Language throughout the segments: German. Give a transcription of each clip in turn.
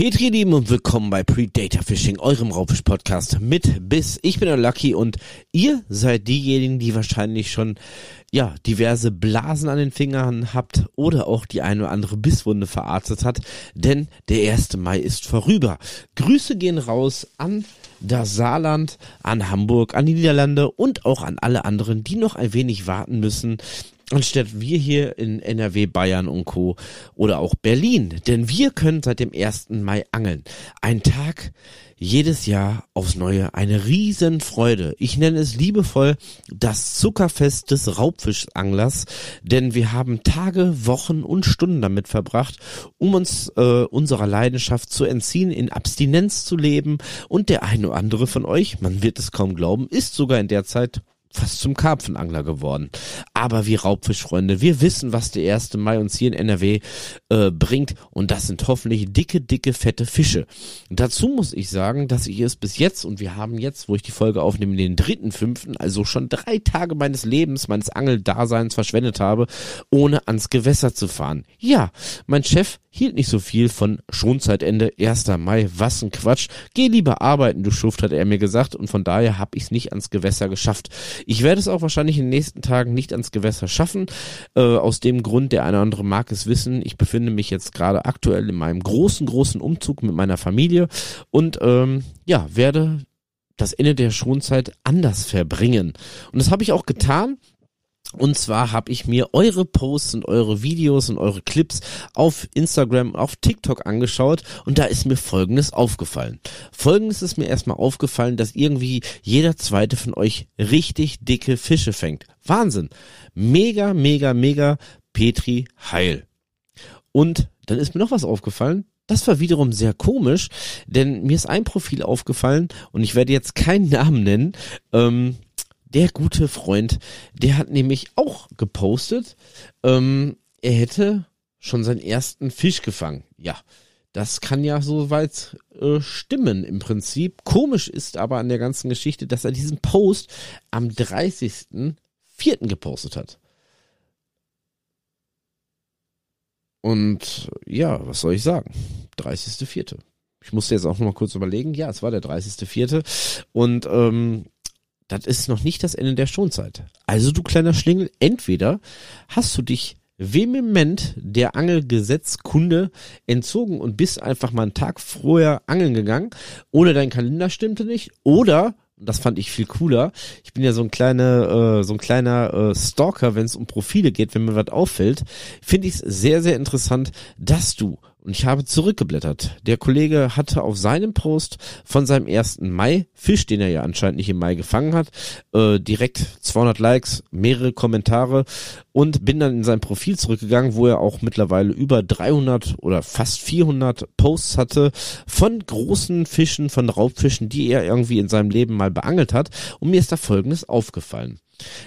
Petri, Lieben, und willkommen bei Predator Fishing, eurem Raubfisch-Podcast mit Biss. Ich bin der Lucky und ihr seid diejenigen, die wahrscheinlich schon, ja, diverse Blasen an den Fingern habt oder auch die eine oder andere Bisswunde verarztet hat, denn der 1. Mai ist vorüber. Grüße gehen raus an das Saarland, an Hamburg, an die Niederlande und auch an alle anderen, die noch ein wenig warten müssen, anstatt wir hier in NRW, Bayern und Co. oder auch Berlin. Denn wir können seit dem 1. Mai angeln. Ein Tag jedes Jahr aufs Neue eine Riesenfreude. Ich nenne es liebevoll das Zuckerfest des Raubfischanglers, denn wir haben Tage, Wochen und Stunden damit verbracht, um uns äh, unserer Leidenschaft zu entziehen, in Abstinenz zu leben und der eine oder andere von euch, man wird es kaum glauben, ist sogar in der Zeit fast zum Karpfenangler geworden. Aber wir Raubfischfreunde, wir wissen, was der 1. Mai uns hier in NRW äh, bringt und das sind hoffentlich dicke, dicke, fette Fische. dazu muss ich sagen, dass ich es bis jetzt und wir haben jetzt, wo ich die Folge aufnehme, den dritten, fünften, also schon drei Tage meines Lebens, meines Angeldaseins verschwendet habe, ohne ans Gewässer zu fahren. Ja, mein Chef hielt nicht so viel von Schonzeitende 1. Mai, was ein Quatsch. Geh lieber arbeiten, du Schuft, hat er mir gesagt und von daher habe ich es nicht ans Gewässer geschafft. Ich werde es auch wahrscheinlich in den nächsten Tagen nicht ans Gewässer schaffen. Äh, aus dem Grund, der eine oder andere mag es wissen, ich befinde mich jetzt gerade aktuell in meinem großen, großen Umzug mit meiner Familie und ähm, ja, werde das Ende der Schonzeit anders verbringen. Und das habe ich auch getan. Und zwar habe ich mir eure Posts und eure Videos und eure Clips auf Instagram, auf TikTok angeschaut und da ist mir Folgendes aufgefallen. Folgendes ist mir erstmal aufgefallen, dass irgendwie jeder zweite von euch richtig dicke Fische fängt. Wahnsinn. Mega, mega, mega Petri Heil. Und dann ist mir noch was aufgefallen. Das war wiederum sehr komisch, denn mir ist ein Profil aufgefallen und ich werde jetzt keinen Namen nennen. Ähm, der gute Freund, der hat nämlich auch gepostet, ähm, er hätte schon seinen ersten Fisch gefangen. Ja, das kann ja soweit äh, stimmen im Prinzip. Komisch ist aber an der ganzen Geschichte, dass er diesen Post am 30.04. gepostet hat. Und ja, was soll ich sagen? 30.04. Ich musste jetzt auch noch mal kurz überlegen. Ja, es war der 30.04. Und ähm, das ist noch nicht das Ende der Schonzeit. Also du kleiner Schlingel, entweder hast du dich vehement der Angelgesetzkunde entzogen und bist einfach mal einen Tag vorher angeln gegangen, oder dein Kalender stimmte nicht, oder das fand ich viel cooler. Ich bin ja so ein kleiner, äh, so ein kleiner äh, Stalker, wenn es um Profile geht, wenn mir was auffällt, finde ich es sehr, sehr interessant, dass du und ich habe zurückgeblättert. Der Kollege hatte auf seinem Post von seinem ersten Mai Fisch, den er ja anscheinend nicht im Mai gefangen hat, äh, direkt 200 Likes, mehrere Kommentare und bin dann in sein Profil zurückgegangen, wo er auch mittlerweile über 300 oder fast 400 Posts hatte von großen Fischen, von Raubfischen, die er irgendwie in seinem Leben mal beangelt hat. Und mir ist da Folgendes aufgefallen.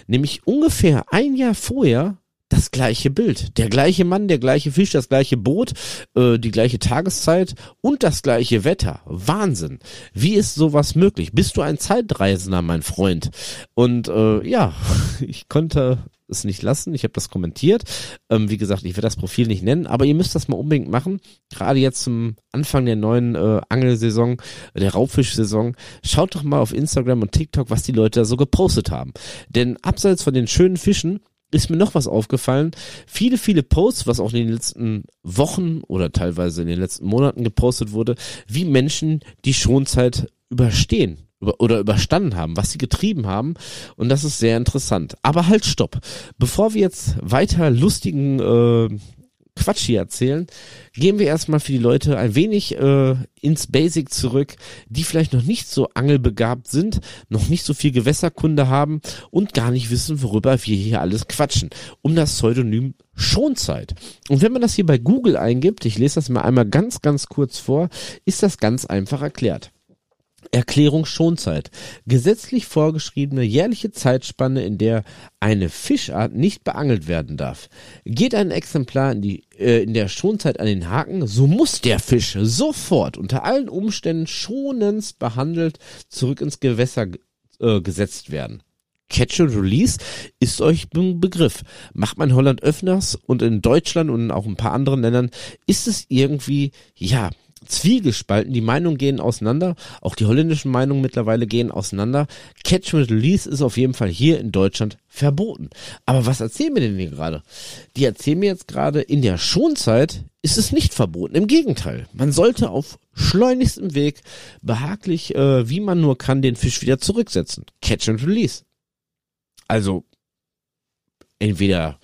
Nämlich ungefähr ein Jahr vorher das gleiche Bild. Der gleiche Mann, der gleiche Fisch, das gleiche Boot, äh, die gleiche Tageszeit und das gleiche Wetter. Wahnsinn. Wie ist sowas möglich? Bist du ein Zeitreisender, mein Freund? Und äh, ja, ich konnte es nicht lassen. Ich habe das kommentiert. Ähm, wie gesagt, ich werde das Profil nicht nennen, aber ihr müsst das mal unbedingt machen. Gerade jetzt zum Anfang der neuen äh, Angelsaison, der Raubfischsaison. Schaut doch mal auf Instagram und TikTok, was die Leute da so gepostet haben. Denn abseits von den schönen Fischen ist mir noch was aufgefallen. Viele, viele Posts, was auch in den letzten Wochen oder teilweise in den letzten Monaten gepostet wurde, wie Menschen die Schonzeit überstehen oder überstanden haben, was sie getrieben haben. Und das ist sehr interessant. Aber halt, stopp. Bevor wir jetzt weiter lustigen äh, Quatsch hier erzählen, gehen wir erstmal für die Leute ein wenig äh, ins Basic zurück, die vielleicht noch nicht so angelbegabt sind, noch nicht so viel Gewässerkunde haben und gar nicht wissen, worüber wir hier alles quatschen. Um das Pseudonym Schonzeit. Und wenn man das hier bei Google eingibt, ich lese das mal einmal ganz, ganz kurz vor, ist das ganz einfach erklärt. Erklärung Schonzeit. Gesetzlich vorgeschriebene jährliche Zeitspanne, in der eine Fischart nicht beangelt werden darf. Geht ein Exemplar in, die, äh, in der Schonzeit an den Haken, so muss der Fisch sofort unter allen Umständen schonens behandelt zurück ins Gewässer äh, gesetzt werden. Catch and Release ist euch ein Begriff. Macht man Holland öfters und in Deutschland und auch ein paar anderen Ländern ist es irgendwie, ja, zwiegespalten. Die Meinungen gehen auseinander. Auch die holländischen Meinungen mittlerweile gehen auseinander. Catch and Release ist auf jeden Fall hier in Deutschland verboten. Aber was erzählen wir denn hier gerade? Die erzählen mir jetzt gerade, in der Schonzeit ist es nicht verboten. Im Gegenteil. Man sollte auf schleunigstem Weg behaglich, äh, wie man nur kann, den Fisch wieder zurücksetzen. Catch and Release. Also, entweder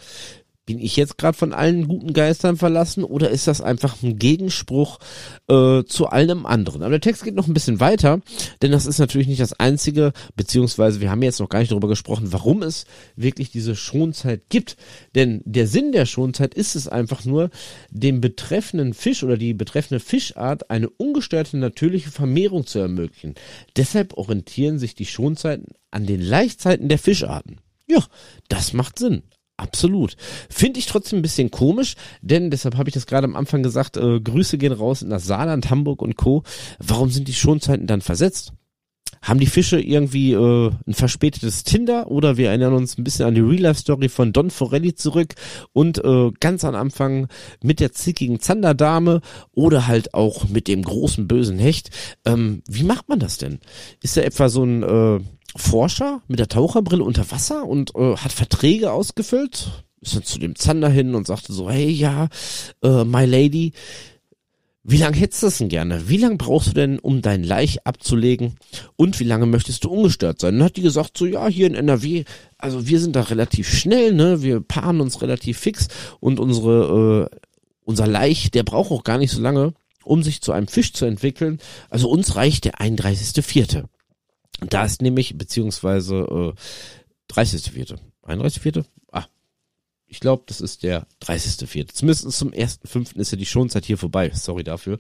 bin ich jetzt gerade von allen guten Geistern verlassen oder ist das einfach ein Gegenspruch äh, zu allem anderen? Aber der Text geht noch ein bisschen weiter, denn das ist natürlich nicht das einzige, beziehungsweise wir haben jetzt noch gar nicht darüber gesprochen, warum es wirklich diese Schonzeit gibt. Denn der Sinn der Schonzeit ist es einfach nur, dem betreffenden Fisch oder die betreffende Fischart eine ungestörte natürliche Vermehrung zu ermöglichen. Deshalb orientieren sich die Schonzeiten an den Laichzeiten der Fischarten. Ja, das macht Sinn. Absolut. Finde ich trotzdem ein bisschen komisch, denn deshalb habe ich das gerade am Anfang gesagt, äh, Grüße gehen raus in das Saarland, Hamburg und Co. Warum sind die Schonzeiten dann versetzt? Haben die Fische irgendwie äh, ein verspätetes Tinder oder wir erinnern uns ein bisschen an die Real-Life-Story von Don Forelli zurück und äh, ganz am Anfang mit der zickigen Zanderdame oder halt auch mit dem großen bösen Hecht. Ähm, wie macht man das denn? Ist da etwa so ein äh, Forscher mit der Taucherbrille unter Wasser und äh, hat Verträge ausgefüllt. Ist dann zu dem Zander hin und sagte so, hey, ja, äh, my lady, wie lange hättest du das denn gerne? Wie lange brauchst du denn, um dein Laich abzulegen? Und wie lange möchtest du ungestört sein? dann hat die gesagt, so ja, hier in NRW, also wir sind da relativ schnell, ne? Wir paaren uns relativ fix und unsere, äh, unser Laich, der braucht auch gar nicht so lange, um sich zu einem Fisch zu entwickeln. Also uns reicht der 31.4. Da ist nämlich, beziehungsweise äh, 30.4. 31.4. Ah, ich glaube, das ist der 30.4. Zumindest zum 1.5. ist ja die Schonzeit hier vorbei. Sorry dafür.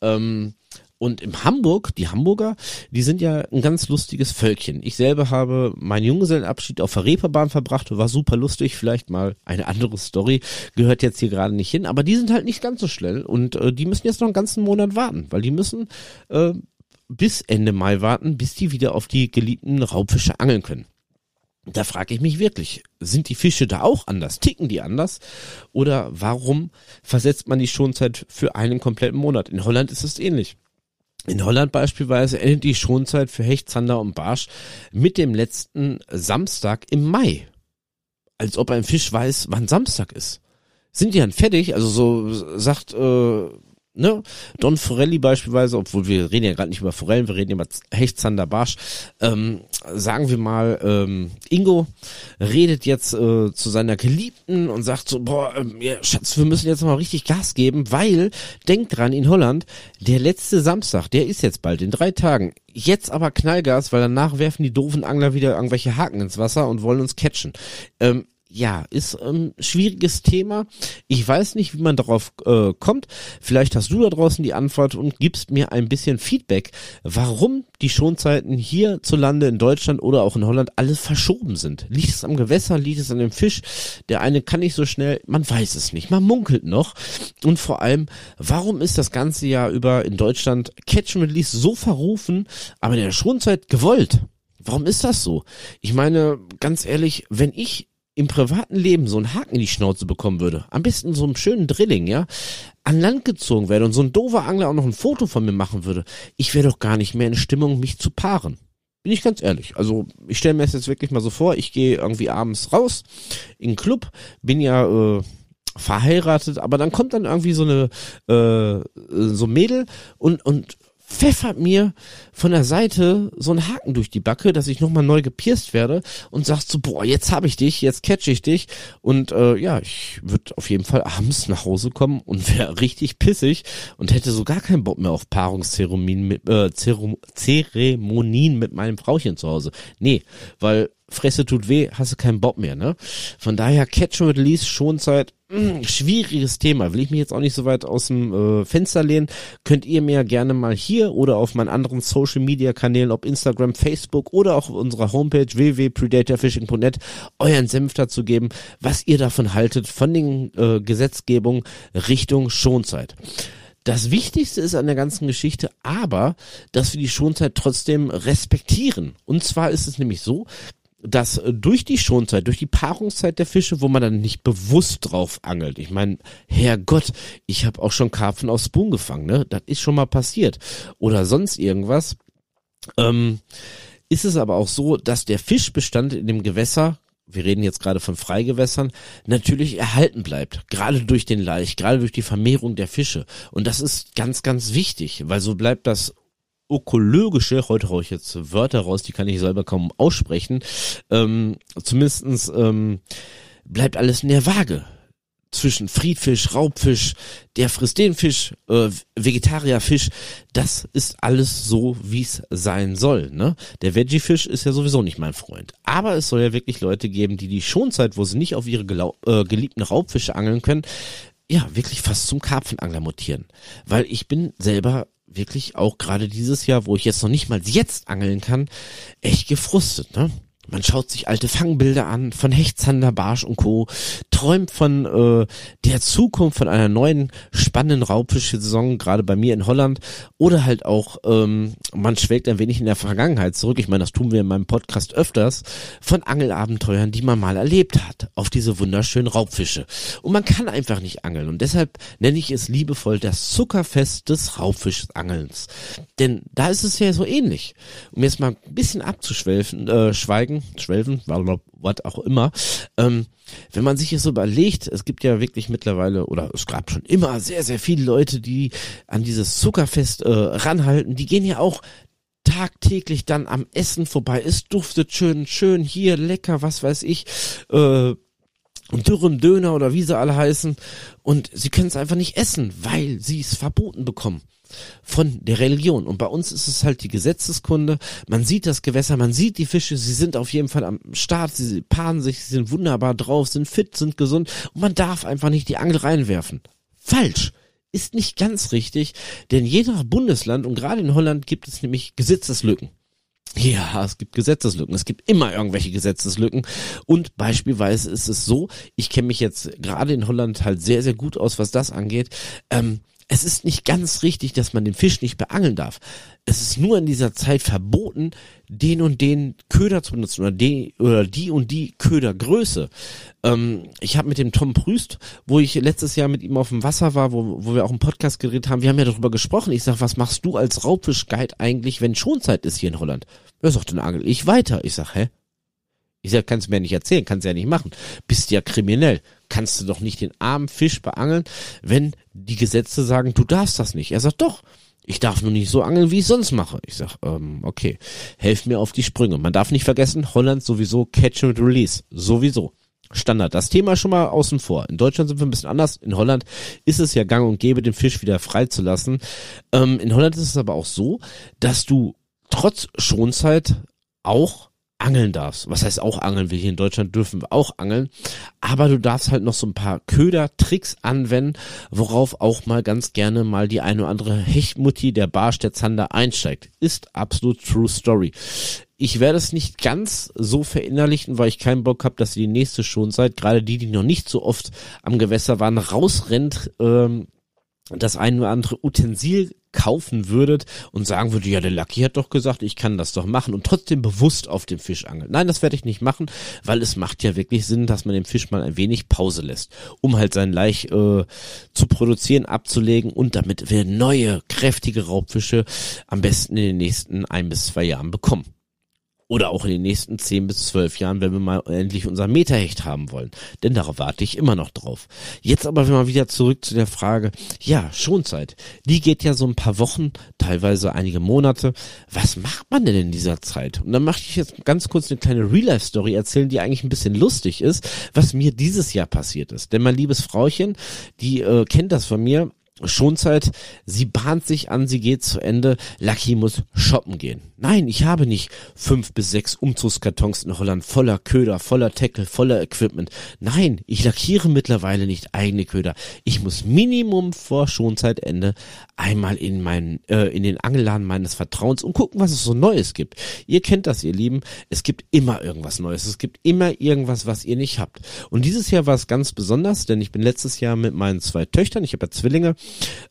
Ähm, und im Hamburg, die Hamburger, die sind ja ein ganz lustiges Völkchen. Ich selber habe meinen Junggesellenabschied auf der Reeperbahn verbracht, war super lustig, vielleicht mal eine andere Story, gehört jetzt hier gerade nicht hin, aber die sind halt nicht ganz so schnell und äh, die müssen jetzt noch einen ganzen Monat warten, weil die müssen äh, bis Ende Mai warten, bis die wieder auf die geliebten Raubfische angeln können. Da frage ich mich wirklich, sind die Fische da auch anders? Ticken die anders? Oder warum versetzt man die Schonzeit für einen kompletten Monat? In Holland ist es ähnlich. In Holland beispielsweise endet die Schonzeit für Hecht, Zander und Barsch mit dem letzten Samstag im Mai. Als ob ein Fisch weiß, wann Samstag ist. Sind die dann fertig? Also so sagt äh, ne, Don Forelli beispielsweise, obwohl wir reden ja gerade nicht über Forellen, wir reden über Hecht, Zander, Barsch, ähm, sagen wir mal, ähm, Ingo redet jetzt äh, zu seiner Geliebten und sagt so, boah, ähm, ja, Schatz, wir müssen jetzt mal richtig Gas geben, weil, denkt dran, in Holland, der letzte Samstag, der ist jetzt bald, in drei Tagen, jetzt aber Knallgas, weil danach werfen die doofen Angler wieder irgendwelche Haken ins Wasser und wollen uns catchen. Ähm, ja, ist ein schwieriges Thema. Ich weiß nicht, wie man darauf äh, kommt. Vielleicht hast du da draußen die Antwort und gibst mir ein bisschen Feedback, warum die Schonzeiten hierzulande in Deutschland oder auch in Holland alles verschoben sind. Liegt es am Gewässer, liegt es an dem Fisch? Der eine kann nicht so schnell, man weiß es nicht, man munkelt noch. Und vor allem, warum ist das ganze Jahr über in Deutschland Catch and Release so verrufen, aber in der Schonzeit gewollt? Warum ist das so? Ich meine, ganz ehrlich, wenn ich im privaten Leben so einen Haken in die Schnauze bekommen würde, am besten so einen schönen Drilling, ja, an Land gezogen werde und so ein doofer Angler auch noch ein Foto von mir machen würde, ich wäre doch gar nicht mehr in Stimmung, mich zu paaren. Bin ich ganz ehrlich. Also ich stelle mir das jetzt wirklich mal so vor, ich gehe irgendwie abends raus in einen Club, bin ja äh, verheiratet, aber dann kommt dann irgendwie so eine äh, so ein Mädel und und pfeffert mir von der Seite so einen Haken durch die Backe, dass ich nochmal neu gepierst werde und sagst so, boah, jetzt habe ich dich, jetzt catch ich dich. Und äh, ja, ich würde auf jeden Fall abends nach Hause kommen und wäre richtig pissig und hätte so gar keinen Bock mehr auf Paarungszeremonien mit, äh, Zeremonien mit meinem Frauchen zu Hause. Nee, weil Fresse tut weh, hast du keinen Bock mehr, ne? Von daher Catch and Release, Schonzeit, mh, mm, schwieriges Thema. Will ich mich jetzt auch nicht so weit aus dem äh, Fenster lehnen. Könnt ihr mir gerne mal hier oder auf meinen anderen Social Media Kanälen, ob Instagram, Facebook oder auch auf unserer Homepage www.predatorfishing.net euren Senf dazu geben, was ihr davon haltet von den äh, Gesetzgebungen Richtung Schonzeit. Das Wichtigste ist an der ganzen Geschichte aber, dass wir die Schonzeit trotzdem respektieren. Und zwar ist es nämlich so, dass äh, durch die Schonzeit, durch die Paarungszeit der Fische, wo man dann nicht bewusst drauf angelt. Ich meine, Herrgott, ich habe auch schon Karpfen aus Spoon gefangen, ne? Das ist schon mal passiert. Oder sonst irgendwas. Ähm, ist es aber auch so, dass der Fischbestand in dem Gewässer wir reden jetzt gerade von Freigewässern, natürlich erhalten bleibt. Gerade durch den Laich, gerade durch die Vermehrung der Fische. Und das ist ganz, ganz wichtig, weil so bleibt das ökologische, heute haue ich jetzt Wörter raus, die kann ich selber kaum aussprechen, ähm, zumindestens ähm, bleibt alles in der Waage zwischen Friedfisch, Raubfisch, der frisst den Fisch, äh, Vegetarierfisch, das ist alles so, wie es sein soll. Ne? Der Veggie-Fisch ist ja sowieso nicht mein Freund. Aber es soll ja wirklich Leute geben, die die Schonzeit, wo sie nicht auf ihre äh, geliebten Raubfische angeln können, ja, wirklich fast zum Karpfenangler mutieren. Weil ich bin selber wirklich auch gerade dieses Jahr, wo ich jetzt noch nicht mal jetzt angeln kann, echt gefrustet, ne? Man schaut sich alte Fangbilder an von Hechtzander, Barsch und Co. Träumt von äh, der Zukunft, von einer neuen spannenden Raubfischsaison, gerade bei mir in Holland. Oder halt auch, ähm, man schwelgt ein wenig in der Vergangenheit zurück. Ich meine, das tun wir in meinem Podcast öfters, von Angelabenteuern, die man mal erlebt hat, auf diese wunderschönen Raubfische. Und man kann einfach nicht angeln. Und deshalb nenne ich es liebevoll das Zuckerfest des Raubfischangelns. Denn da ist es ja so ähnlich. Um jetzt mal ein bisschen abzuschwelfen, äh, Schwelgen, Schwelven, was auch immer. Ähm, wenn man sich so überlegt, es gibt ja wirklich mittlerweile, oder es gab schon immer sehr, sehr viele Leute, die an dieses Zuckerfest äh, ranhalten, die gehen ja auch tagtäglich dann am Essen vorbei. Es duftet schön, schön hier, lecker, was weiß ich, äh, dürrem Döner oder wie sie alle heißen. Und sie können es einfach nicht essen, weil sie es verboten bekommen von der Religion. Und bei uns ist es halt die Gesetzeskunde. Man sieht das Gewässer, man sieht die Fische, sie sind auf jeden Fall am Start, sie paaren sich, sie sind wunderbar drauf, sind fit, sind gesund und man darf einfach nicht die Angel reinwerfen. Falsch ist nicht ganz richtig, denn je nach Bundesland und gerade in Holland gibt es nämlich Gesetzeslücken. Ja, es gibt Gesetzeslücken. Es gibt immer irgendwelche Gesetzeslücken. Und beispielsweise ist es so, ich kenne mich jetzt gerade in Holland halt sehr, sehr gut aus, was das angeht. Ähm, es ist nicht ganz richtig, dass man den Fisch nicht beangeln darf. Es ist nur in dieser Zeit verboten, den und den Köder zu benutzen oder die, oder die und die Ködergröße. Ähm, ich habe mit dem Tom Prüst, wo ich letztes Jahr mit ihm auf dem Wasser war, wo, wo wir auch einen Podcast geredet haben, wir haben ja darüber gesprochen. Ich sag, was machst du als Raubfischguide eigentlich, wenn Schonzeit ist hier in Holland? Er sagt, dann angel ich weiter. Ich sag, hä? Ich sag, kannst du mir nicht erzählen, kannst du ja nicht machen. Bist ja kriminell. Kannst du doch nicht den armen Fisch beangeln, wenn die Gesetze sagen, du darfst das nicht. Er sagt, doch. Ich darf nur nicht so angeln, wie ich sonst mache. Ich sag, ähm, okay, helf mir auf die Sprünge. Man darf nicht vergessen, Holland sowieso Catch and Release. Sowieso. Standard. Das Thema schon mal außen vor. In Deutschland sind wir ein bisschen anders. In Holland ist es ja gang und gäbe, den Fisch wieder freizulassen. Ähm, in Holland ist es aber auch so, dass du trotz Schonzeit auch angeln darfst. Was heißt auch angeln? Wir hier in Deutschland dürfen auch angeln. Aber du darfst halt noch so ein paar Köder-Tricks anwenden, worauf auch mal ganz gerne mal die eine oder andere Hechtmutti, der Barsch, der Zander einsteigt. Ist absolut true story. Ich werde es nicht ganz so verinnerlichen, weil ich keinen Bock habe, dass die nächste schon seid, gerade die, die noch nicht so oft am Gewässer waren, rausrennt, ähm, das ein oder andere Utensil kaufen würdet und sagen würdet, ja, der Lucky hat doch gesagt, ich kann das doch machen und trotzdem bewusst auf dem Fisch angeln. Nein, das werde ich nicht machen, weil es macht ja wirklich Sinn, dass man dem Fisch mal ein wenig Pause lässt, um halt sein Laich äh, zu produzieren, abzulegen und damit wir neue, kräftige Raubfische am besten in den nächsten ein bis zwei Jahren bekommen. Oder auch in den nächsten zehn bis zwölf Jahren, wenn wir mal endlich unser Meterhecht haben wollen. Denn darauf warte ich immer noch drauf. Jetzt aber mal wieder zurück zu der Frage, ja, Schonzeit. Die geht ja so ein paar Wochen, teilweise einige Monate. Was macht man denn in dieser Zeit? Und dann möchte ich jetzt ganz kurz eine kleine Real-Life-Story erzählen, die eigentlich ein bisschen lustig ist, was mir dieses Jahr passiert ist. Denn mein liebes Frauchen, die äh, kennt das von mir, Schonzeit, sie bahnt sich an, sie geht zu Ende, Lucky muss shoppen gehen. Nein, ich habe nicht fünf bis sechs Umzugskartons in Holland voller Köder, voller Tackle, voller Equipment. Nein, ich lackiere mittlerweile nicht eigene Köder. Ich muss Minimum vor Schonzeitende einmal in meinen, äh, in den Angelladen meines Vertrauens und gucken, was es so Neues gibt. Ihr kennt das, ihr Lieben. Es gibt immer irgendwas Neues. Es gibt immer irgendwas, was ihr nicht habt. Und dieses Jahr war es ganz besonders, denn ich bin letztes Jahr mit meinen zwei Töchtern, ich habe ja Zwillinge,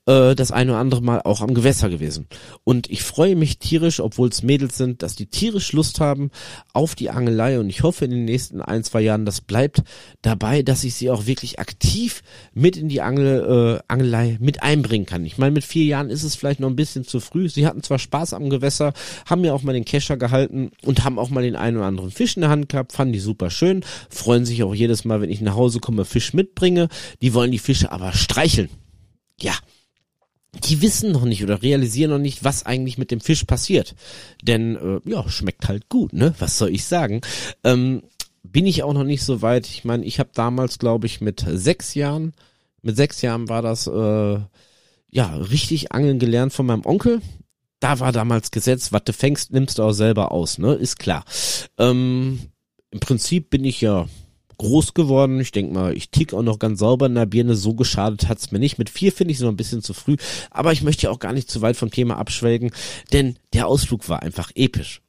äh, das eine oder andere Mal auch am Gewässer gewesen. Und ich freue mich tierisch, obwohl es Mädels sind, dass die tierisch Lust haben auf die Angelei. Und ich hoffe in den nächsten ein, zwei Jahren, das bleibt dabei, dass ich sie auch wirklich aktiv mit in die Angel, äh, Angelei mit einbringen kann. Ich meine, mit vier Jahren ist es vielleicht noch ein bisschen zu früh. Sie hatten zwar Spaß am Gewässer, haben mir auch mal den Kescher gehalten und haben auch mal den einen oder anderen Fisch in der Hand gehabt, fanden die super schön, freuen sich auch jedes Mal, wenn ich nach Hause komme, Fisch mitbringe. Die wollen die Fische aber streicheln. Ja, die wissen noch nicht oder realisieren noch nicht, was eigentlich mit dem Fisch passiert. Denn äh, ja, schmeckt halt gut, ne? Was soll ich sagen? Ähm, bin ich auch noch nicht so weit. Ich meine, ich habe damals, glaube ich, mit sechs Jahren, mit sechs Jahren war das äh, ja richtig angeln gelernt von meinem Onkel. Da war damals Gesetz, was du fängst, nimmst du auch selber aus, ne? Ist klar. Ähm, Im Prinzip bin ich ja groß geworden. Ich denke mal, ich tick auch noch ganz sauber in der Birne. So geschadet hat's mir nicht. Mit vier finde ich es noch ein bisschen zu früh. Aber ich möchte ja auch gar nicht zu weit vom Thema abschwelgen, denn der Ausflug war einfach episch.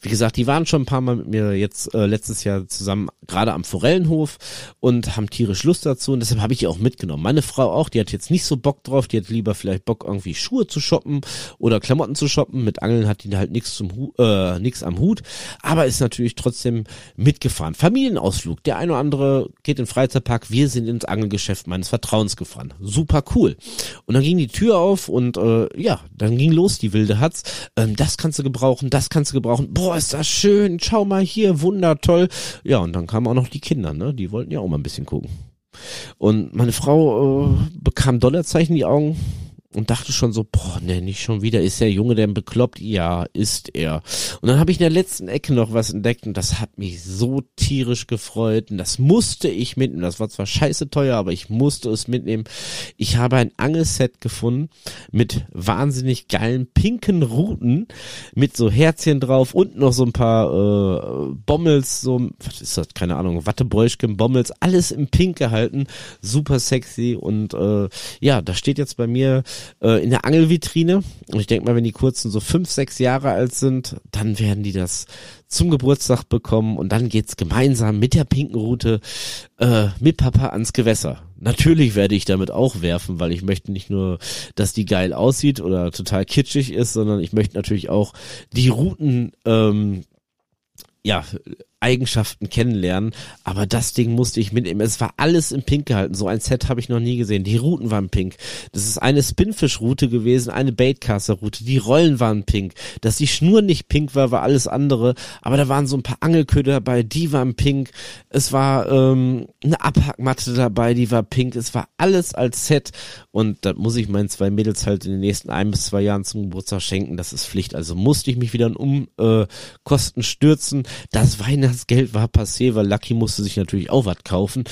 Wie gesagt, die waren schon ein paar Mal mit mir jetzt äh, letztes Jahr zusammen, gerade am Forellenhof und haben tierisch Lust dazu und deshalb habe ich die auch mitgenommen. Meine Frau auch, die hat jetzt nicht so Bock drauf, die hat lieber vielleicht Bock irgendwie Schuhe zu shoppen oder Klamotten zu shoppen. Mit Angeln hat die halt nichts zum Hu äh, nichts am Hut, aber ist natürlich trotzdem mitgefahren. Familienausflug, der eine oder andere geht in den Freizeitpark, wir sind ins Angelgeschäft meines Vertrauens gefahren. Super cool. Und dann ging die Tür auf und äh, ja, dann ging los die wilde Hatz. Ähm, das kannst du gebrauchen, das kannst du gebrauchen boah, ist das schön, schau mal hier, wundertoll. Ja, und dann kamen auch noch die Kinder, ne? Die wollten ja auch mal ein bisschen gucken. Und meine Frau äh, bekam Dollarzeichen in die Augen und dachte schon so, boah, ne, nicht schon wieder, ist der Junge denn bekloppt? Ja, ist er. Und dann habe ich in der letzten Ecke noch was entdeckt und das hat mich so tierisch gefreut und das musste ich mitnehmen. Das war zwar scheiße teuer, aber ich musste es mitnehmen. Ich habe ein Angelset gefunden mit wahnsinnig geilen pinken Ruten mit so Herzchen drauf und noch so ein paar äh, Bommels, so, was ist das, keine Ahnung, Wattebräuschken, Bommels, alles im Pink gehalten, super sexy und äh, ja, da steht jetzt bei mir äh, in der Angelvitrine. Und ich denke mal, wenn die Kurzen so fünf, sechs Jahre alt sind, dann werden die das zum Geburtstag bekommen und dann geht's gemeinsam mit der pinken Route äh, mit Papa ans Gewässer. Natürlich werde ich damit auch werfen, weil ich möchte nicht nur, dass die geil aussieht oder total kitschig ist, sondern ich möchte natürlich auch die Routen ähm, ja Eigenschaften kennenlernen. Aber das Ding musste ich mitnehmen. Es war alles in Pink gehalten. So ein Set habe ich noch nie gesehen. Die Routen waren pink. Das ist eine Spinfish-Route gewesen, eine Baitcaster-Route. Die Rollen waren pink. Dass die Schnur nicht pink war, war alles andere. Aber da waren so ein paar Angelköder dabei, die waren pink. Es war ähm, eine Abhackmatte dabei, die war pink. Es war alles als Set. Und das muss ich meinen zwei Mädels halt in den nächsten ein bis zwei Jahren zum Geburtstag schenken. Das ist Pflicht. Also musste ich mich wieder um äh, Kosten stürzen. Das Weihnachts das Geld war passé, weil Lucky musste sich natürlich auch was kaufen.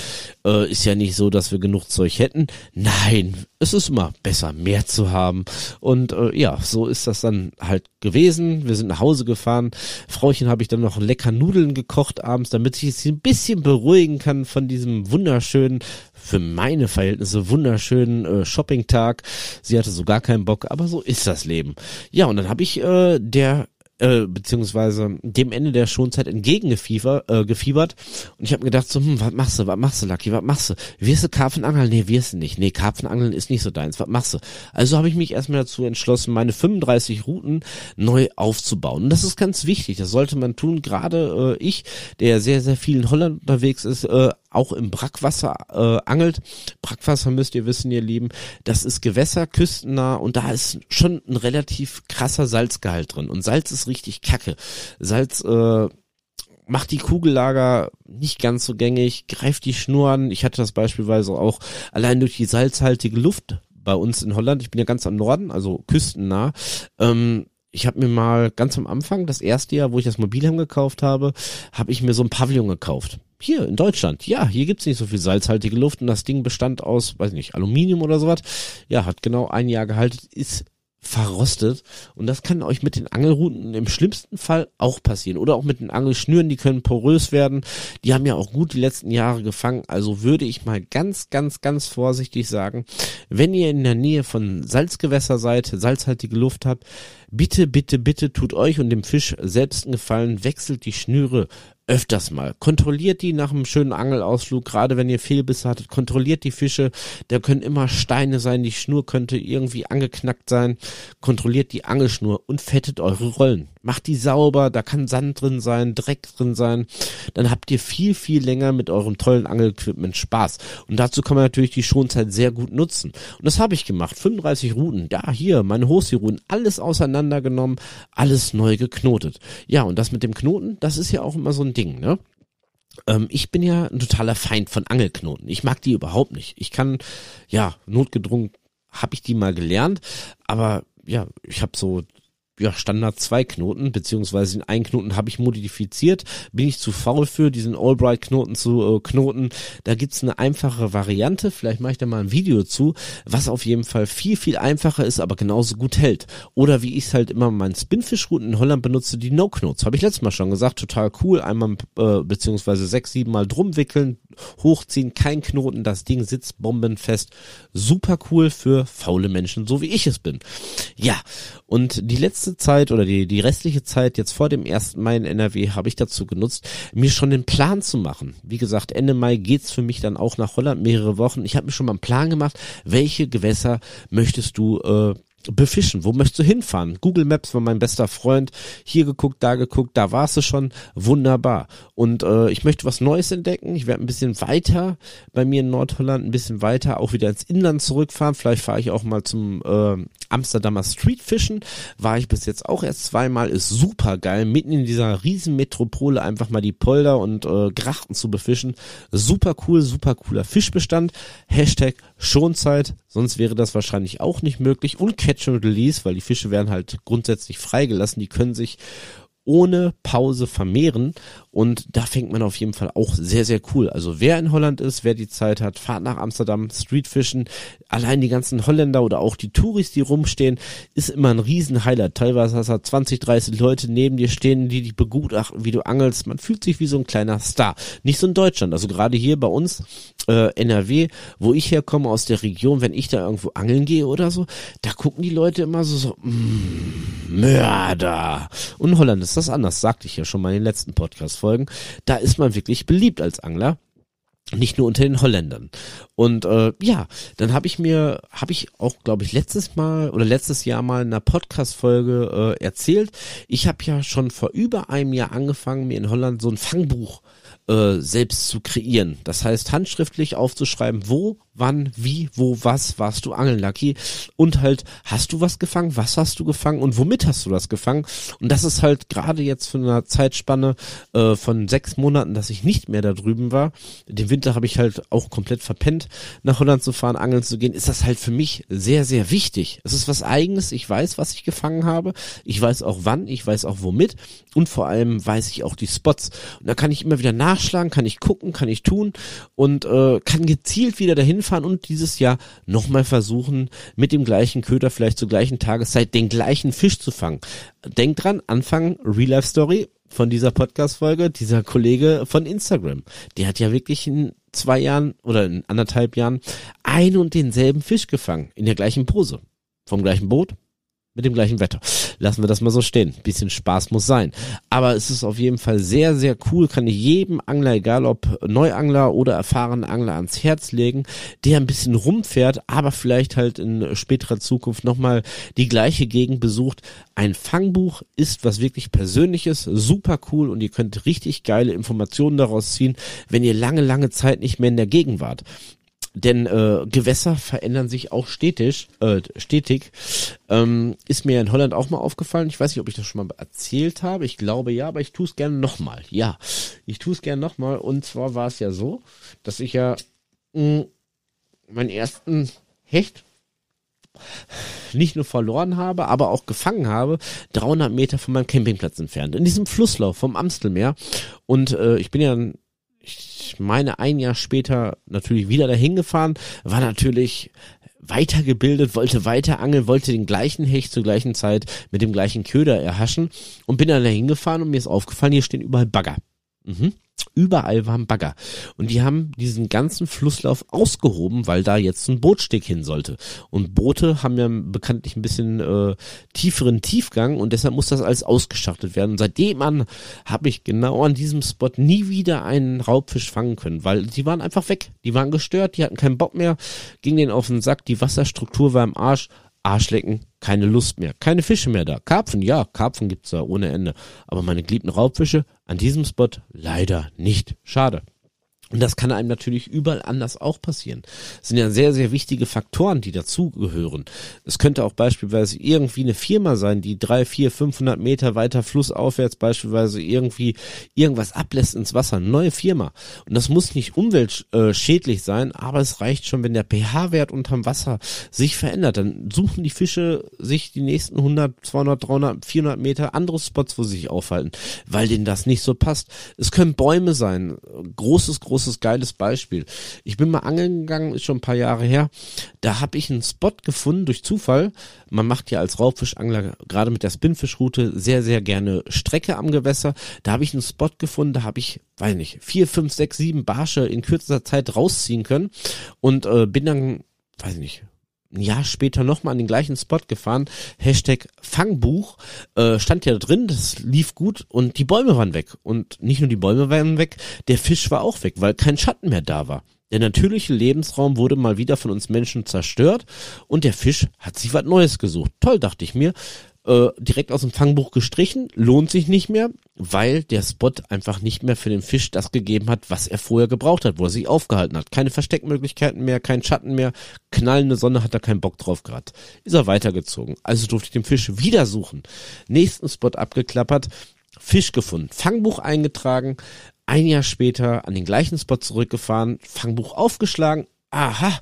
Äh, ist ja nicht so, dass wir genug Zeug hätten. Nein, es ist immer besser, mehr zu haben. Und äh, ja, so ist das dann halt gewesen. Wir sind nach Hause gefahren. Frauchen habe ich dann noch lecker Nudeln gekocht abends, damit ich sie ein bisschen beruhigen kann von diesem wunderschönen, für meine Verhältnisse wunderschönen äh, Shopping-Tag. Sie hatte so gar keinen Bock, aber so ist das Leben. Ja, und dann habe ich äh, der äh, beziehungsweise dem Ende der Schonzeit entgegengefiebert äh, gefiebert. und ich habe gedacht so, hm, was machst du, was machst du, Lucky, was machst du? Wirst du Karpfenangeln? Nee, wirst du nicht. Nee, Karpfenangeln ist nicht so deins, was machst du? Also habe ich mich erstmal dazu entschlossen, meine 35 Routen neu aufzubauen. Und das ist ganz wichtig, das sollte man tun, gerade äh, ich, der sehr, sehr viel in Holland unterwegs ist, äh, auch im Brackwasser äh, angelt. Brackwasser müsst ihr wissen, ihr Lieben, das ist Gewässer, küstennah und da ist schon ein relativ krasser Salzgehalt drin. Und Salz ist richtig kacke. Salz äh, macht die Kugellager nicht ganz so gängig, greift die Schnur an. Ich hatte das beispielsweise auch allein durch die salzhaltige Luft bei uns in Holland. Ich bin ja ganz am Norden, also küstennah. Ähm, ich habe mir mal ganz am Anfang, das erste Jahr, wo ich das Mobilheim gekauft habe, habe ich mir so ein Pavillon gekauft. Hier in Deutschland. Ja, hier gibt's nicht so viel salzhaltige Luft und das Ding bestand aus, weiß nicht, Aluminium oder sowas. Ja, hat genau ein Jahr gehalten, ist verrostet und das kann euch mit den Angelruten im schlimmsten Fall auch passieren oder auch mit den Angelschnüren, die können porös werden. Die haben ja auch gut die letzten Jahre gefangen, also würde ich mal ganz, ganz, ganz vorsichtig sagen, wenn ihr in der Nähe von Salzgewässer seid, salzhaltige Luft habt, bitte, bitte, bitte tut euch und dem Fisch selbst einen Gefallen, wechselt die Schnüre öfters mal. Kontrolliert die nach einem schönen Angelausflug, gerade wenn ihr Fehlbisse hattet, kontrolliert die Fische. Da können immer Steine sein, die Schnur könnte irgendwie angeknackt sein. Kontrolliert die Angelschnur und fettet eure Rollen. Macht die sauber, da kann Sand drin sein, Dreck drin sein. Dann habt ihr viel, viel länger mit eurem tollen Angelequipment Spaß. Und dazu kann man natürlich die Schonzeit sehr gut nutzen. Und das habe ich gemacht. 35 Routen, da hier, meine Hosi-Routen, alles auseinandergenommen, alles neu geknotet. Ja, und das mit dem Knoten, das ist ja auch immer so ein Ding, ne? Ähm, ich bin ja ein totaler Feind von Angelknoten. Ich mag die überhaupt nicht. Ich kann, ja, notgedrungen habe ich die mal gelernt, aber ja, ich habe so ja, Standard zwei Knoten, beziehungsweise den einen Knoten habe ich modifiziert, bin ich zu faul für, diesen Albright-Knoten zu äh, knoten. Da gibt's eine einfache Variante, vielleicht mache ich da mal ein Video zu, was auf jeden Fall viel, viel einfacher ist, aber genauso gut hält. Oder wie ich es halt immer meinen Spinfish-Routen in Holland benutze, die No-Knots. Habe ich letztes Mal schon gesagt, total cool. Einmal, äh, beziehungsweise sechs, sieben Mal drum wickeln, hochziehen, kein Knoten, das Ding sitzt bombenfest. Super cool für faule Menschen, so wie ich es bin. Ja, und die letzte Zeit oder die, die restliche Zeit jetzt vor dem 1. Mai in NRW habe ich dazu genutzt, mir schon den Plan zu machen. Wie gesagt, Ende Mai geht's für mich dann auch nach Holland mehrere Wochen. Ich habe mir schon mal einen Plan gemacht, welche Gewässer möchtest du äh, befischen. Wo möchtest du hinfahren? Google Maps war mein bester Freund. Hier geguckt, da geguckt, da warst du schon. Wunderbar. Und äh, ich möchte was Neues entdecken. Ich werde ein bisschen weiter bei mir in Nordholland, ein bisschen weiter auch wieder ins Inland zurückfahren. Vielleicht fahre ich auch mal zum äh, Amsterdamer Streetfischen. War ich bis jetzt auch erst zweimal. Ist super geil. Mitten in dieser riesen Metropole einfach mal die Polder und äh, Grachten zu befischen. Super cool, super cooler Fischbestand. Hashtag Schonzeit. Sonst wäre das wahrscheinlich auch nicht möglich. Und Catch and Release, weil die Fische werden halt grundsätzlich freigelassen. Die können sich ohne Pause vermehren und da fängt man auf jeden Fall auch sehr, sehr cool. Also wer in Holland ist, wer die Zeit hat, fahrt nach Amsterdam, Streetfischen. Allein die ganzen Holländer oder auch die Touris, die rumstehen, ist immer ein Riesen-Highlight. Teilweise hast du 20, 30 Leute neben dir stehen, die dich begutachten, wie du angelst. Man fühlt sich wie so ein kleiner Star. Nicht so in Deutschland. Also gerade hier bei uns, äh, NRW, wo ich herkomme aus der Region, wenn ich da irgendwo angeln gehe oder so, da gucken die Leute immer so, so, mm, Mörder. Und Holland ist das anders, sagte ich ja schon mal in den letzten Podcast Folgen, da ist man wirklich beliebt als Angler nicht nur unter den Holländern. Und äh, ja, dann habe ich mir, habe ich auch, glaube ich, letztes Mal oder letztes Jahr mal in einer Podcast-Folge äh, erzählt. Ich habe ja schon vor über einem Jahr angefangen, mir in Holland so ein Fangbuch äh, selbst zu kreieren. Das heißt, handschriftlich aufzuschreiben, wo wann, wie, wo, was warst du angeln, Lucky? Und halt, hast du was gefangen? Was hast du gefangen? Und womit hast du das gefangen? Und das ist halt gerade jetzt für eine Zeitspanne äh, von sechs Monaten, dass ich nicht mehr da drüben war. Den Winter habe ich halt auch komplett verpennt, nach Holland zu fahren, angeln zu gehen. Ist das halt für mich sehr, sehr wichtig. Es ist was Eigenes. Ich weiß, was ich gefangen habe. Ich weiß auch wann. Ich weiß auch womit. Und vor allem weiß ich auch die Spots. Und da kann ich immer wieder nachschlagen, kann ich gucken, kann ich tun und äh, kann gezielt wieder dahin hinfahren und dieses Jahr nochmal versuchen, mit dem gleichen Köder vielleicht zur gleichen Tageszeit den gleichen Fisch zu fangen. Denkt dran, Anfang Real Life Story von dieser Podcast-Folge, dieser Kollege von Instagram. Der hat ja wirklich in zwei Jahren oder in anderthalb Jahren ein und denselben Fisch gefangen. In der gleichen Pose. Vom gleichen Boot, mit dem gleichen Wetter. Lassen wir das mal so stehen. Bisschen Spaß muss sein. Aber es ist auf jeden Fall sehr, sehr cool. Kann ich jedem Angler, egal ob Neuangler oder erfahrenen Angler, ans Herz legen, der ein bisschen rumfährt, aber vielleicht halt in späterer Zukunft nochmal die gleiche Gegend besucht. Ein Fangbuch ist was wirklich Persönliches, super cool und ihr könnt richtig geile Informationen daraus ziehen, wenn ihr lange, lange Zeit nicht mehr in der Gegend wart. Denn äh, Gewässer verändern sich auch stetig, äh, stetig. Ähm, ist mir in Holland auch mal aufgefallen. Ich weiß nicht, ob ich das schon mal erzählt habe. Ich glaube ja, aber ich tue es gerne nochmal. Ja, ich tue es gerne nochmal. Und zwar war es ja so, dass ich ja mh, meinen ersten Hecht nicht nur verloren habe, aber auch gefangen habe, 300 Meter von meinem Campingplatz entfernt, in diesem Flusslauf vom Amstelmeer. Und äh, ich bin ja ich meine ein Jahr später natürlich wieder dahin gefahren, war natürlich weitergebildet, wollte weiter angeln, wollte den gleichen Hecht zur gleichen Zeit mit dem gleichen Köder erhaschen und bin dann da hingefahren und mir ist aufgefallen, hier stehen überall Bagger. Mhm. Überall waren Bagger. Und die haben diesen ganzen Flusslauf ausgehoben, weil da jetzt ein Bootsteg hin sollte. Und Boote haben ja bekanntlich ein bisschen äh, tieferen Tiefgang und deshalb muss das alles ausgeschachtet werden. Und seitdem an habe ich genau an diesem Spot nie wieder einen Raubfisch fangen können, weil die waren einfach weg. Die waren gestört, die hatten keinen Bock mehr, ging denen auf den Sack, die Wasserstruktur war im Arsch. Arschlecken, keine Lust mehr, keine Fische mehr da. Karpfen, ja, Karpfen gibt's da ohne Ende. Aber meine geliebten Raubfische an diesem Spot leider nicht. Schade. Und das kann einem natürlich überall anders auch passieren. Das sind ja sehr, sehr wichtige Faktoren, die dazugehören. Es könnte auch beispielsweise irgendwie eine Firma sein, die drei, vier, 500 Meter weiter flussaufwärts beispielsweise irgendwie irgendwas ablässt ins Wasser. Eine neue Firma. Und das muss nicht umweltschädlich sein, aber es reicht schon, wenn der pH-Wert unterm Wasser sich verändert. Dann suchen die Fische sich die nächsten 100, 200, 300, 400 Meter andere Spots, wo sie sich aufhalten, weil denen das nicht so passt. Es können Bäume sein. Großes, großes großes, geiles Beispiel. Ich bin mal angeln gegangen, ist schon ein paar Jahre her. Da habe ich einen Spot gefunden durch Zufall. Man macht ja als Raubfischangler gerade mit der Spinfischroute sehr, sehr gerne Strecke am Gewässer. Da habe ich einen Spot gefunden, da habe ich, weiß nicht, vier, fünf, sechs, sieben Barsche in kürzester Zeit rausziehen können und äh, bin dann, weiß nicht, ein Jahr später nochmal an den gleichen Spot gefahren. Hashtag Fangbuch äh, stand ja drin, das lief gut und die Bäume waren weg. Und nicht nur die Bäume waren weg, der Fisch war auch weg, weil kein Schatten mehr da war. Der natürliche Lebensraum wurde mal wieder von uns Menschen zerstört und der Fisch hat sich was Neues gesucht. Toll, dachte ich mir äh, direkt aus dem Fangbuch gestrichen, lohnt sich nicht mehr, weil der Spot einfach nicht mehr für den Fisch das gegeben hat, was er vorher gebraucht hat, wo er sich aufgehalten hat. Keine Versteckmöglichkeiten mehr, kein Schatten mehr, knallende Sonne hat er keinen Bock drauf gehabt. Ist er weitergezogen. Also durfte ich den Fisch wieder suchen. Nächsten Spot abgeklappert, Fisch gefunden, Fangbuch eingetragen, ein Jahr später an den gleichen Spot zurückgefahren, Fangbuch aufgeschlagen, aha,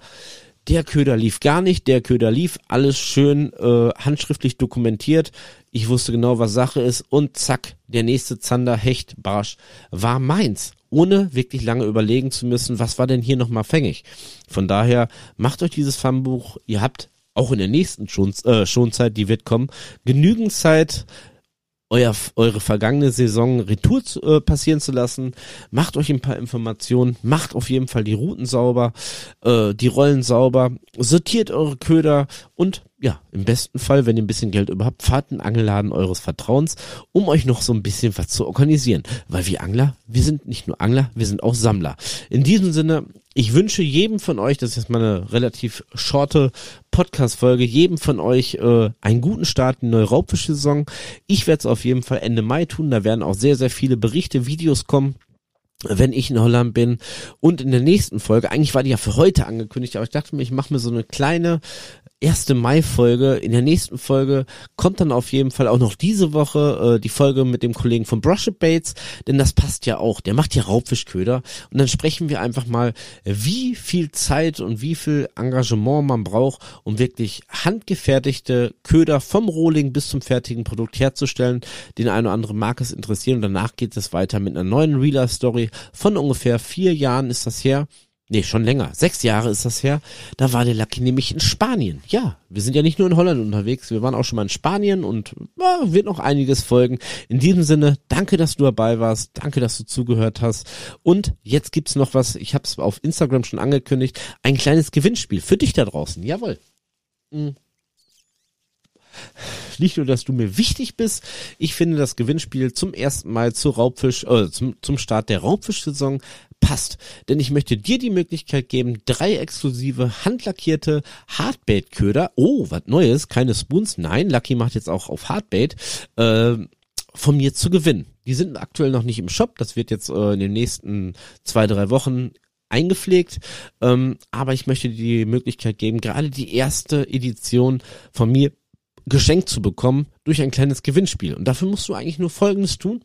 der Köder lief gar nicht, der Köder lief, alles schön äh, handschriftlich dokumentiert. Ich wusste genau, was Sache ist und zack, der nächste Zander, Hecht, Barsch war meins, ohne wirklich lange überlegen zu müssen, was war denn hier nochmal fängig. Von daher macht euch dieses Farmbuch, ihr habt auch in der nächsten Schon, äh, Schonzeit, die wird kommen, genügend Zeit, euer, eure vergangene Saison Retour zu, äh, passieren zu lassen. Macht euch ein paar Informationen, macht auf jeden Fall die Routen sauber, äh, die Rollen sauber, sortiert eure Köder und ja, im besten Fall, wenn ihr ein bisschen Geld überhaupt, fahrt einen Angelladen eures Vertrauens, um euch noch so ein bisschen was zu organisieren. Weil wir Angler, wir sind nicht nur Angler, wir sind auch Sammler. In diesem Sinne, ich wünsche jedem von euch, das ist jetzt mal eine relativ shorte Podcast-Folge, jedem von euch äh, einen guten Start in die neue Raubfischsaison. Ich werde es auf jeden Fall Ende Mai tun. Da werden auch sehr, sehr viele Berichte, Videos kommen wenn ich in Holland bin und in der nächsten Folge, eigentlich war die ja für heute angekündigt, aber ich dachte mir, ich mache mir so eine kleine erste Mai-Folge. In der nächsten Folge kommt dann auf jeden Fall auch noch diese Woche äh, die Folge mit dem Kollegen von Brush It Baits, denn das passt ja auch. Der macht ja Raubfischköder und dann sprechen wir einfach mal, wie viel Zeit und wie viel Engagement man braucht, um wirklich handgefertigte Köder vom Rohling bis zum fertigen Produkt herzustellen. Den eine oder andere mag es interessieren und danach geht es weiter mit einer neuen Real-Story von ungefähr vier Jahren ist das her Nee, schon länger. Sechs Jahre ist das her. Da war der Lucky nämlich in Spanien. Ja, wir sind ja nicht nur in Holland unterwegs, wir waren auch schon mal in Spanien und ja, wird noch einiges folgen. In diesem Sinne, danke, dass du dabei warst. Danke, dass du zugehört hast. Und jetzt gibt's noch was, ich habe es auf Instagram schon angekündigt, ein kleines Gewinnspiel für dich da draußen. Jawohl. Mhm nicht nur, dass du mir wichtig bist, ich finde das Gewinnspiel zum ersten Mal zu Raubfisch, äh, zum, zum Start der Raubfischsaison passt. Denn ich möchte dir die Möglichkeit geben, drei exklusive handlackierte Hardbait-Köder, oh, was Neues, keine Spoons, nein, Lucky macht jetzt auch auf Hardbait, äh, von mir zu gewinnen. Die sind aktuell noch nicht im Shop, das wird jetzt äh, in den nächsten zwei, drei Wochen eingepflegt, ähm, aber ich möchte dir die Möglichkeit geben, gerade die erste Edition von mir geschenkt zu bekommen durch ein kleines Gewinnspiel. Und dafür musst du eigentlich nur Folgendes tun.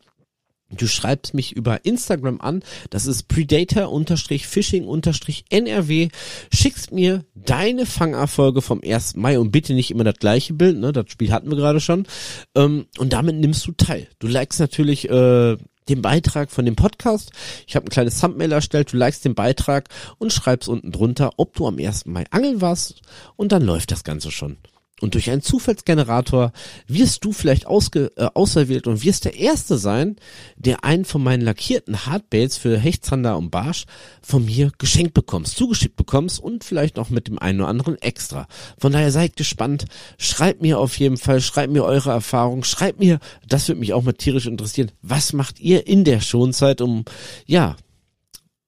Du schreibst mich über Instagram an, das ist Predator-Fishing-NRW, schickst mir deine Fangerfolge vom 1. Mai und bitte nicht immer das gleiche Bild, ne, das Spiel hatten wir gerade schon, ähm, und damit nimmst du teil. Du likest natürlich äh, den Beitrag von dem Podcast. Ich habe ein kleines Thumbnail erstellt, du likest den Beitrag und schreibst unten drunter, ob du am 1. Mai angeln warst und dann läuft das Ganze schon. Und durch einen Zufallsgenerator wirst du vielleicht ausge, äh, auserwählt und wirst der Erste sein, der einen von meinen lackierten Hardbaits für Hechtzander und Barsch von mir geschenkt bekommst, zugeschickt bekommst und vielleicht noch mit dem einen oder anderen extra. Von daher seid gespannt. Schreibt mir auf jeden Fall, schreibt mir eure Erfahrung, schreibt mir, das würde mich auch mal tierisch interessieren, was macht ihr in der Schonzeit, um, ja,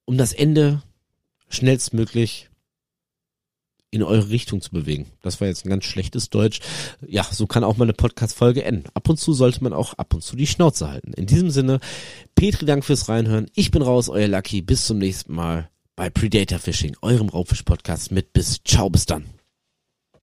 um das Ende schnellstmöglich in eure Richtung zu bewegen. Das war jetzt ein ganz schlechtes Deutsch. Ja, so kann auch mal eine Podcast-Folge enden. Ab und zu sollte man auch ab und zu die Schnauze halten. In diesem Sinne, Petri, Dank fürs Reinhören. Ich bin raus, euer Lucky. Bis zum nächsten Mal bei Predator Fishing, eurem Raubfisch-Podcast mit bis. Ciao, bis dann.